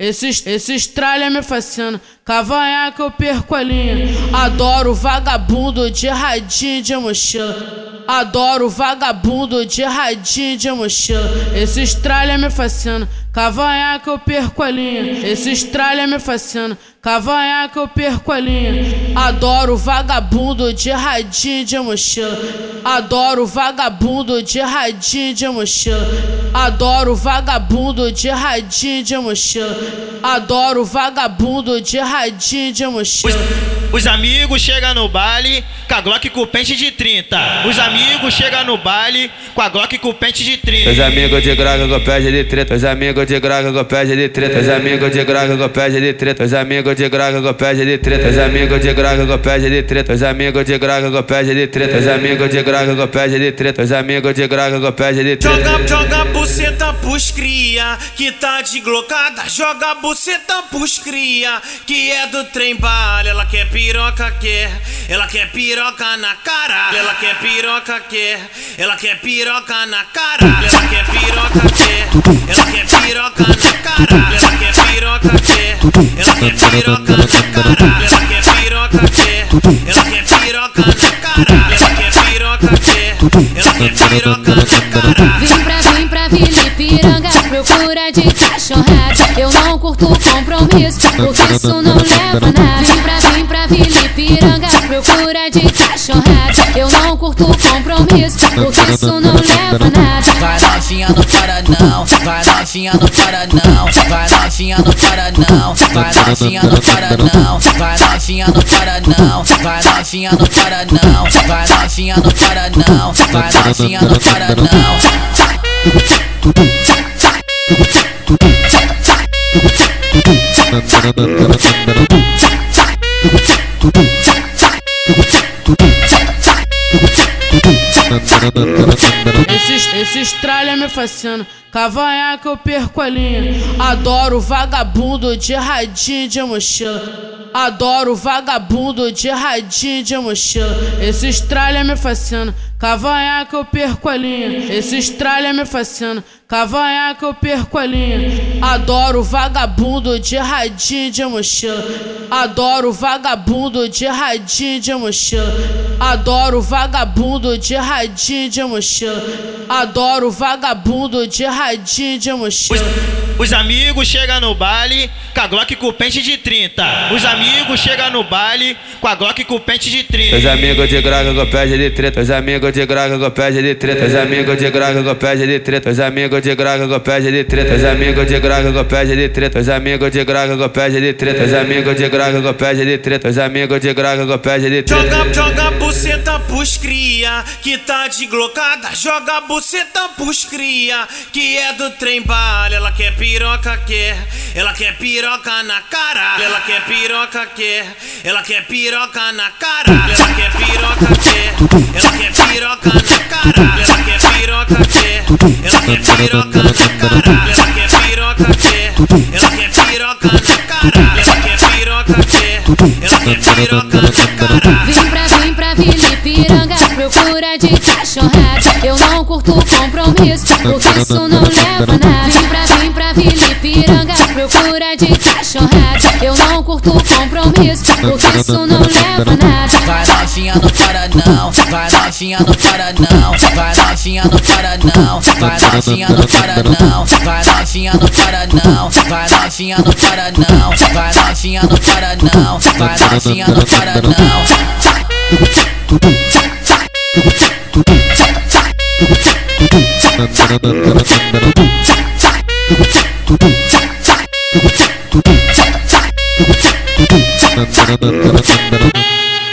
Esses, esses tralha me fascinam, cavanhaque eu perco a linha. Adoro vagabundo de radinho de mochila. Adoro vagabundo de radinho de mochila. Esses tralha me fascinam, cavanhaque eu perco a linha. Esses tralha me fascinam, cavanhaque eu perco a linha. Adoro vagabundo de radinho de mochila. Adoro vagabundo de radinho de mochila. Adoro vagabundo de radinho de mochila. Adoro vagabundo de radinho de mochila. Os, os amigos chegam no baile com a Glock com pente de 30. Os amigos chegam no baile com a Glock com pente de 30. Os amigos de graga com pente de 30. Os amigos de graga com pente de 30. Os amigos de graga com pente de 30. Os amigos de graga com pente de 30. Os amigos de graga com pente de 30. Os amigos de graga com pente de 30. Os amigos de graga com pente de 30. Os amigos de graga com pente de 30. Joga, joga buceta pros cria que tá de glocada. Joga buceta pros cria que é do trem bala. Ela quer piroca, quer. Ela quer piroca na cara. Ela quer piroca, quer. Ela quer piroca na cara. Ela quer piroca, quer. Ela quer piroca na cara. Ela quer piroca, quer. Ela quer piroca na cara. Ela quer piroca, quer. Ela quer piroca na cara. Ela quer piroca, quer. Ela quer piroca na cara. Vim pra, vim pra Vila Piranga, procura de cachorrada. Eu não curto compromisso, porque isso não leva nada. Vim pra Vila Piranga, procura de cachorrada. Eu não curto compromisso, porque isso não leva nada. Vai novinha no para não, vai novinha no para não, vai novinha no para não, vai novinha no para não, vai novinha no para não, vai novinha no para não, vai novinha no para não, vai novinha no para não. Esses, esses tralha me fascinam, cavanhaque eu perco a linha. Adoro vagabundo de radinho de mochila. Adoro vagabundo de radinho de mochila. Esses tralha me fascinam, cavanhaque eu perco a linha. Esses tralha me fascinam, cavanhaque eu perco a linha. Adoro vagabundo de radinho de mochila. Adoro vagabundo de radinho de mochila. Adoro vagabundo de radinho de mochila. Adoro vagabundo de radinho de mochila. Os amigos chegam no baile com a Glock com pente de 30. Os amigos chegam no baile com a Glock com pente de 30. Os amigos de graga com pente de 30. Os amigos de graga com pente de 30. Os amigos de graga com pente de 30. Os amigos de graga com pente de 30. Os amigos de graga com pente de 30. Os amigos de graga com pente de 30. Os amigos de graga com pente de 30. Os amigos de graga com pente de 30. Joga, joga buceta pros cria que tá de glocada. Joga buceta pros cria que é do trem bala. Ela quer piroca, quer. Ela quer piroca na cara. Ela quer piroca, quer. Ela quer piroca na cara. Ela quer piroca, quer. Ela quer piroca na cara. Ela quer piroca, quer. Ela quer piroca na cara. Ela quer piroca, quer. Ela quer piroca na cara. Ela quer piroca, quer. Ela quer piroca na cara. Vim pra, vim pra Vila Piranga, procura de cachorrada. Eu não curto compromisso, porque isso não leva nada. Vim pra, vim pra Vila Piranga, procura de cachorrada. Eu não curto compromisso, porque isso não leva nada. Vai novinha no para não, vai novinha no para não, vai novinha no para não, vai novinha no para não, vai novinha no para não, vai novinha no para não, vai novinha no para não, vai novinha no para não. Thank you.